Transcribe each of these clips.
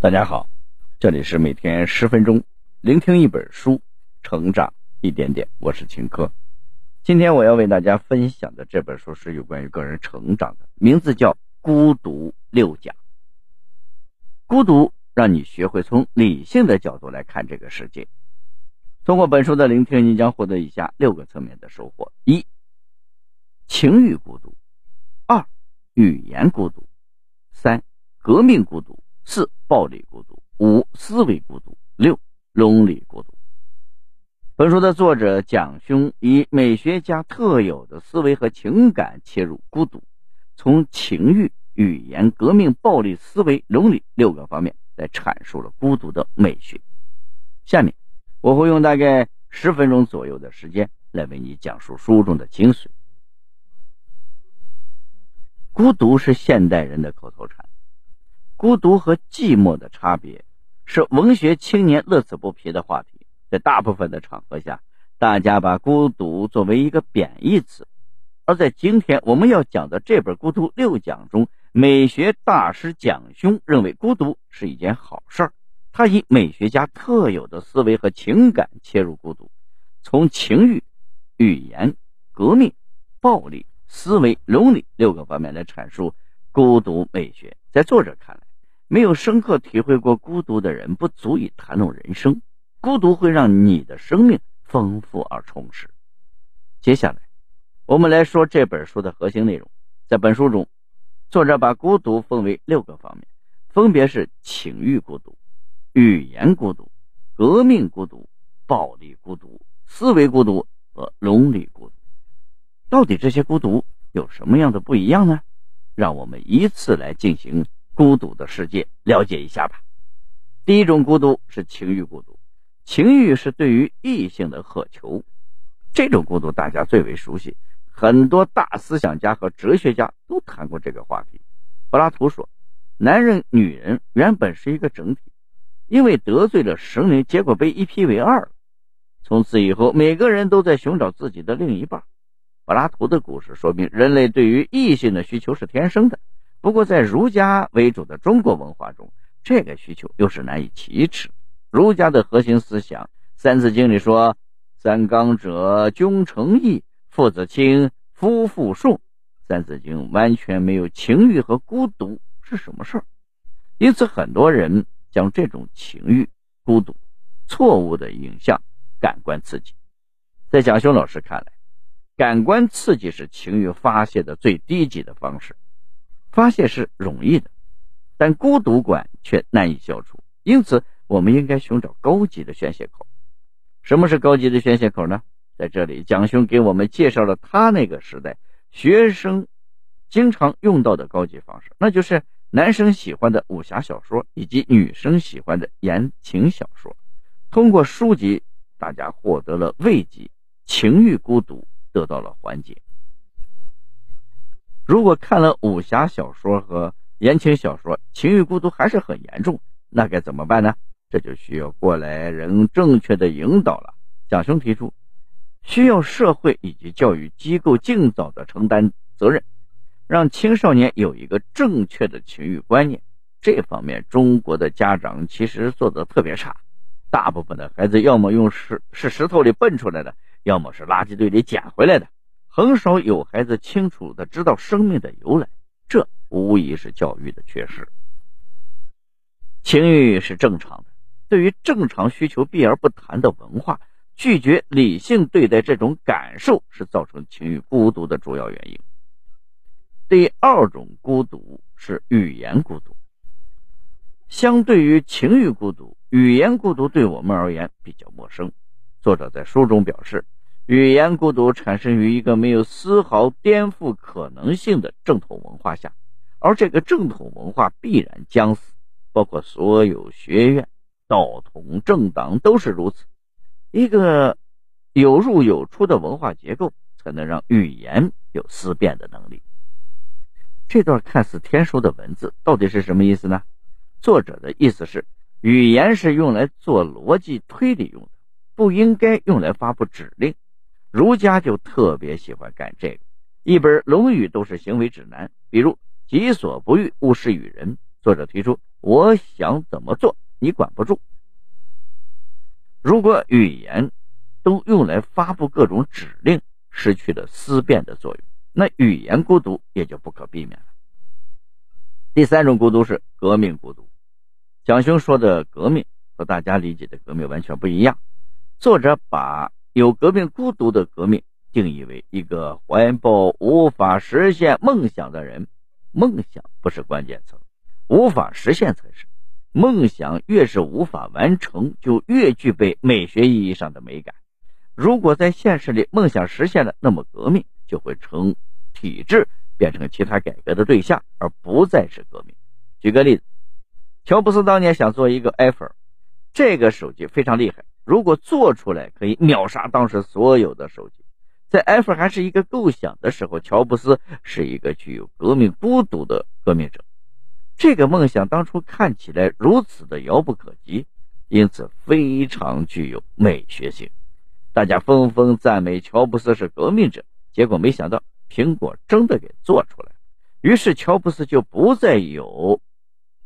大家好，这里是每天十分钟聆听一本书，成长一点点。我是秦科。今天我要为大家分享的这本书是有关于个人成长的，名字叫《孤独六讲》。孤独让你学会从理性的角度来看这个世界。通过本书的聆听，你将获得以下六个层面的收获：一、情欲孤独；二、语言孤独；三、革命孤独。四、暴力孤独；五、思维孤独；六、伦理孤独。本书的作者蒋勋以美学家特有的思维和情感切入孤独，从情欲、语言、革命、暴力、思维、伦理六个方面来阐述了孤独的美学。下面我会用大概十分钟左右的时间来为你讲述书中的精髓。孤独是现代人的口头禅。孤独和寂寞的差别是文学青年乐此不疲的话题。在大部分的场合下，大家把孤独作为一个贬义词。而在今天我们要讲的这本《孤独六讲》中，美学大师蒋勋认为孤独是一件好事儿。他以美学家特有的思维和情感切入孤独，从情欲、语言、革命、暴力、思维、伦理六个方面来阐述孤独美学。在作者看来，没有深刻体会过孤独的人，不足以谈论人生。孤独会让你的生命丰富而充实。接下来，我们来说这本书的核心内容。在本书中，作者把孤独分为六个方面，分别是情欲孤独、语言孤独、革命孤独、暴力孤独、思维孤独和伦理孤独。到底这些孤独有什么样的不一样呢？让我们依次来进行。孤独的世界，了解一下吧。第一种孤独是情欲孤独，情欲是对于异性的渴求。这种孤独大家最为熟悉，很多大思想家和哲学家都谈过这个话题。柏拉图说，男人、女人原本是一个整体，因为得罪了神灵，结果被一劈为二。从此以后，每个人都在寻找自己的另一半。柏拉图的故事说明，人类对于异性的需求是天生的。不过，在儒家为主的中国文化中，这个需求又是难以启齿。儒家的核心思想，《三字经》里说：“三纲者，君臣义，父子亲，夫妇顺。”《三字经》完全没有情欲和孤独是什么事儿，因此很多人将这种情欲、孤独错误的引向感官刺激。在蒋修老师看来，感官刺激是情欲发泄的最低级的方式。发泄是容易的，但孤独感却难以消除。因此，我们应该寻找高级的宣泄口。什么是高级的宣泄口呢？在这里，蒋兄给我们介绍了他那个时代学生经常用到的高级方式，那就是男生喜欢的武侠小说以及女生喜欢的言情小说。通过书籍，大家获得了慰藉，情欲孤独得到了缓解。如果看了武侠小说和言情小说，情欲孤独还是很严重，那该怎么办呢？这就需要过来人正确的引导了。蒋兄提出，需要社会以及教育机构尽早的承担责任，让青少年有一个正确的情欲观念。这方面，中国的家长其实做的特别差，大部分的孩子要么用石是石头里蹦出来的，要么是垃圾堆里捡回来的。很少有孩子清楚的知道生命的由来，这无疑是教育的缺失。情欲是正常的，对于正常需求避而不谈的文化，拒绝理性对待这种感受，是造成情欲孤独的主要原因。第二种孤独是语言孤独。相对于情欲孤独，语言孤独对我们而言比较陌生。作者在书中表示。语言孤独产生于一个没有丝毫颠覆可能性的正统文化下，而这个正统文化必然将死，包括所有学院、道统、政党都是如此。一个有入有出的文化结构，才能让语言有思辨的能力。这段看似天书的文字到底是什么意思呢？作者的意思是，语言是用来做逻辑推理用的，不应该用来发布指令。儒家就特别喜欢干这个，一本《论语》都是行为指南，比如“己所不欲，勿施于人”。作者提出，我想怎么做，你管不住。如果语言都用来发布各种指令，失去了思辨的作用，那语言孤独也就不可避免了。第三种孤独是革命孤独。蒋兄说的革命和大家理解的革命完全不一样。作者把有革命孤独的革命定义为一个怀抱无法实现梦想的人。梦想不是关键词，无法实现才是。梦想越是无法完成，就越具备美学意义上的美感。如果在现实里梦想实现了，那么革命就会成体制，变成其他改革的对象，而不再是革命。举个例子，乔布斯当年想做一个 iPhone，这个手机非常厉害，如果做出来可以秒杀当时所有的手机。在 iPhone 还是一个构想的时候，乔布斯是一个具有革命孤独的革命者。这个梦想当初看起来如此的遥不可及，因此非常具有美学性。大家纷纷赞美乔布斯是革命者，结果没想到苹果真的给做出来于是乔布斯就不再有，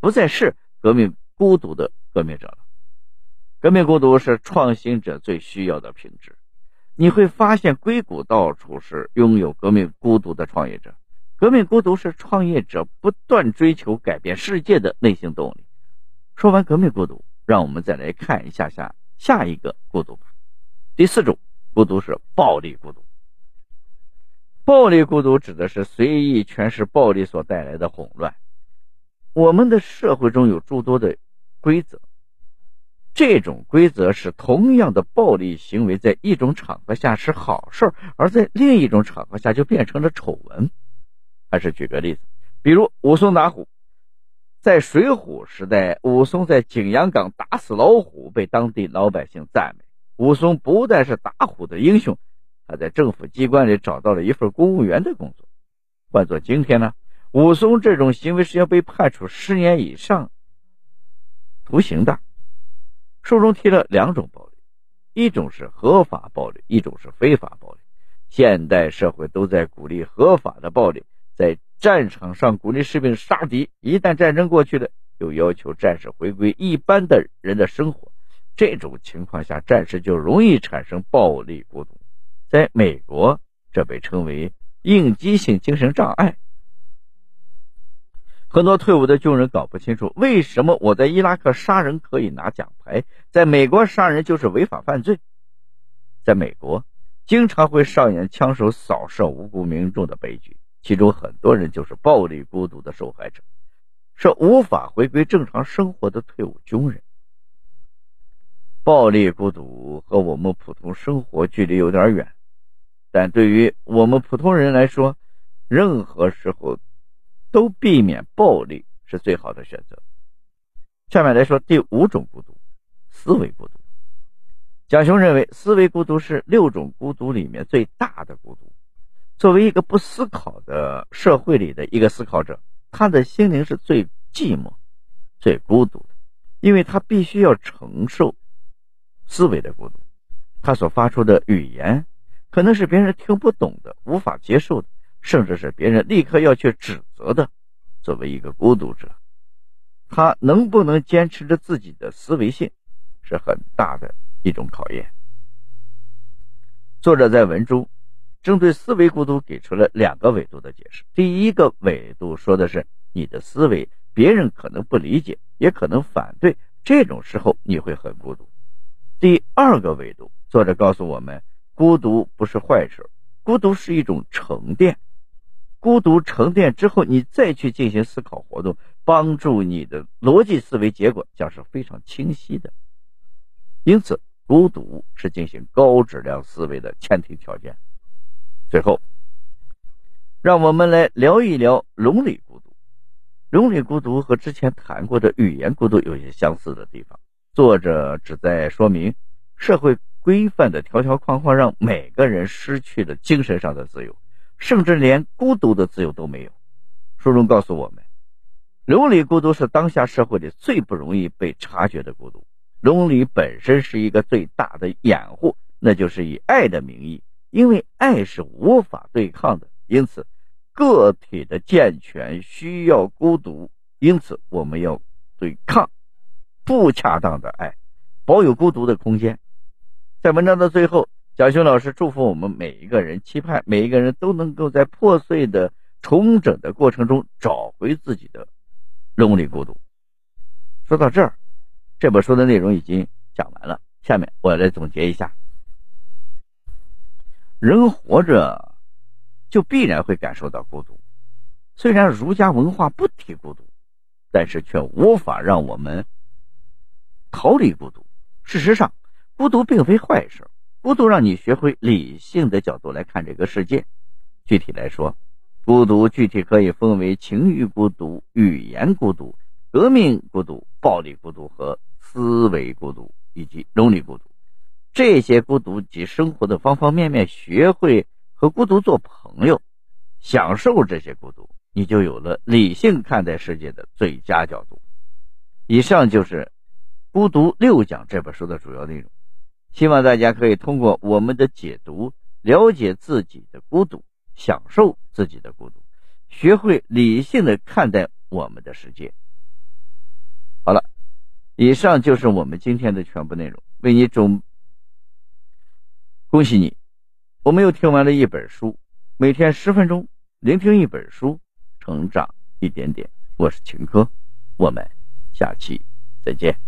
不再是革命孤独的革命者了。革命孤独是创新者最需要的品质。你会发现，硅谷到处是拥有革命孤独的创业者。革命孤独是创业者不断追求改变世界的内心动力。说完革命孤独，让我们再来看一下下下一个孤独吧。第四种孤独是暴力孤独。暴力孤独指的是随意诠释暴力所带来的混乱。我们的社会中有诸多的规则，这种规则是同样的暴力行为在一种场合下是好事，而在另一种场合下就变成了丑闻。还是举个例子，比如武松打虎，在水浒时代，武松在景阳冈打死老虎，被当地老百姓赞美。武松不但是打虎的英雄，还在政府机关里找到了一份公务员的工作。换做今天呢，武松这种行为是要被判处十年以上徒刑的。书中提了两种暴力，一种是合法暴力，一种是非法暴力。现代社会都在鼓励合法的暴力。在战场上鼓励士兵杀敌，一旦战争过去了，又要求战士回归一般的人的生活。这种情况下，战士就容易产生暴力孤独。在美国，这被称为应激性精神障碍。很多退伍的军人搞不清楚，为什么我在伊拉克杀人可以拿奖牌，在美国杀人就是违法犯罪。在美国，经常会上演枪手扫射无辜民众的悲剧。其中很多人就是暴力孤独的受害者，是无法回归正常生活的退伍军人。暴力孤独和我们普通生活距离有点远，但对于我们普通人来说，任何时候都避免暴力是最好的选择。下面来说第五种孤独——思维孤独。蒋雄认为，思维孤独是六种孤独里面最大的孤独。作为一个不思考的社会里的一个思考者，他的心灵是最寂寞、最孤独的，因为他必须要承受思维的孤独。他所发出的语言可能是别人听不懂的、无法接受的，甚至是别人立刻要去指责的。作为一个孤独者，他能不能坚持着自己的思维性，是很大的一种考验。作者在文中。针对思维孤独给出了两个维度的解释。第一个维度说的是你的思维，别人可能不理解，也可能反对，这种时候你会很孤独。第二个维度，作者告诉我们，孤独不是坏事，孤独是一种沉淀。孤独沉淀之后，你再去进行思考活动，帮助你的逻辑思维结果将是非常清晰的。因此，孤独是进行高质量思维的前提条件。最后，让我们来聊一聊伦理孤独。伦理孤独和之前谈过的语言孤独有些相似的地方。作者旨在说明，社会规范的条条框框让每个人失去了精神上的自由，甚至连孤独的自由都没有。书中告诉我们，伦理孤独是当下社会里最不容易被察觉的孤独。伦理本身是一个最大的掩护，那就是以爱的名义。因为爱是无法对抗的，因此个体的健全需要孤独。因此，我们要对抗不恰当的爱，保有孤独的空间。在文章的最后，小熊老师祝福我们每一个人，期盼每一个人都能够在破碎的重整的过程中找回自己的 lonely 孤独。说到这儿，这本书的内容已经讲完了，下面我来总结一下：人活着就必然会感受到孤独。虽然儒家文化不提孤独，但是却无法让我们逃离孤独。事实上，孤独并非坏事，孤独让你学会理性的角度来看这个世界。具体来说，孤独具体可以分为情绪孤独、语言孤独、革命孤独、暴力孤独和思维孤独以及伦理孤独。这些孤独及生活的方方面面，学会和孤独做朋友，享受这些孤独。你就有了理性看待世界的最佳角度。以上就是《孤独六讲》这本书的主要内容。希望大家可以通过我们的解读，了解自己的孤独，享受自己的孤独，学会理性的看待我们的世界。好了，以上就是我们今天的全部内容。为你准恭喜你，我们又听完了一本书。每天十分钟，聆听一本书。成长一点点，我是秦科，我们下期再见。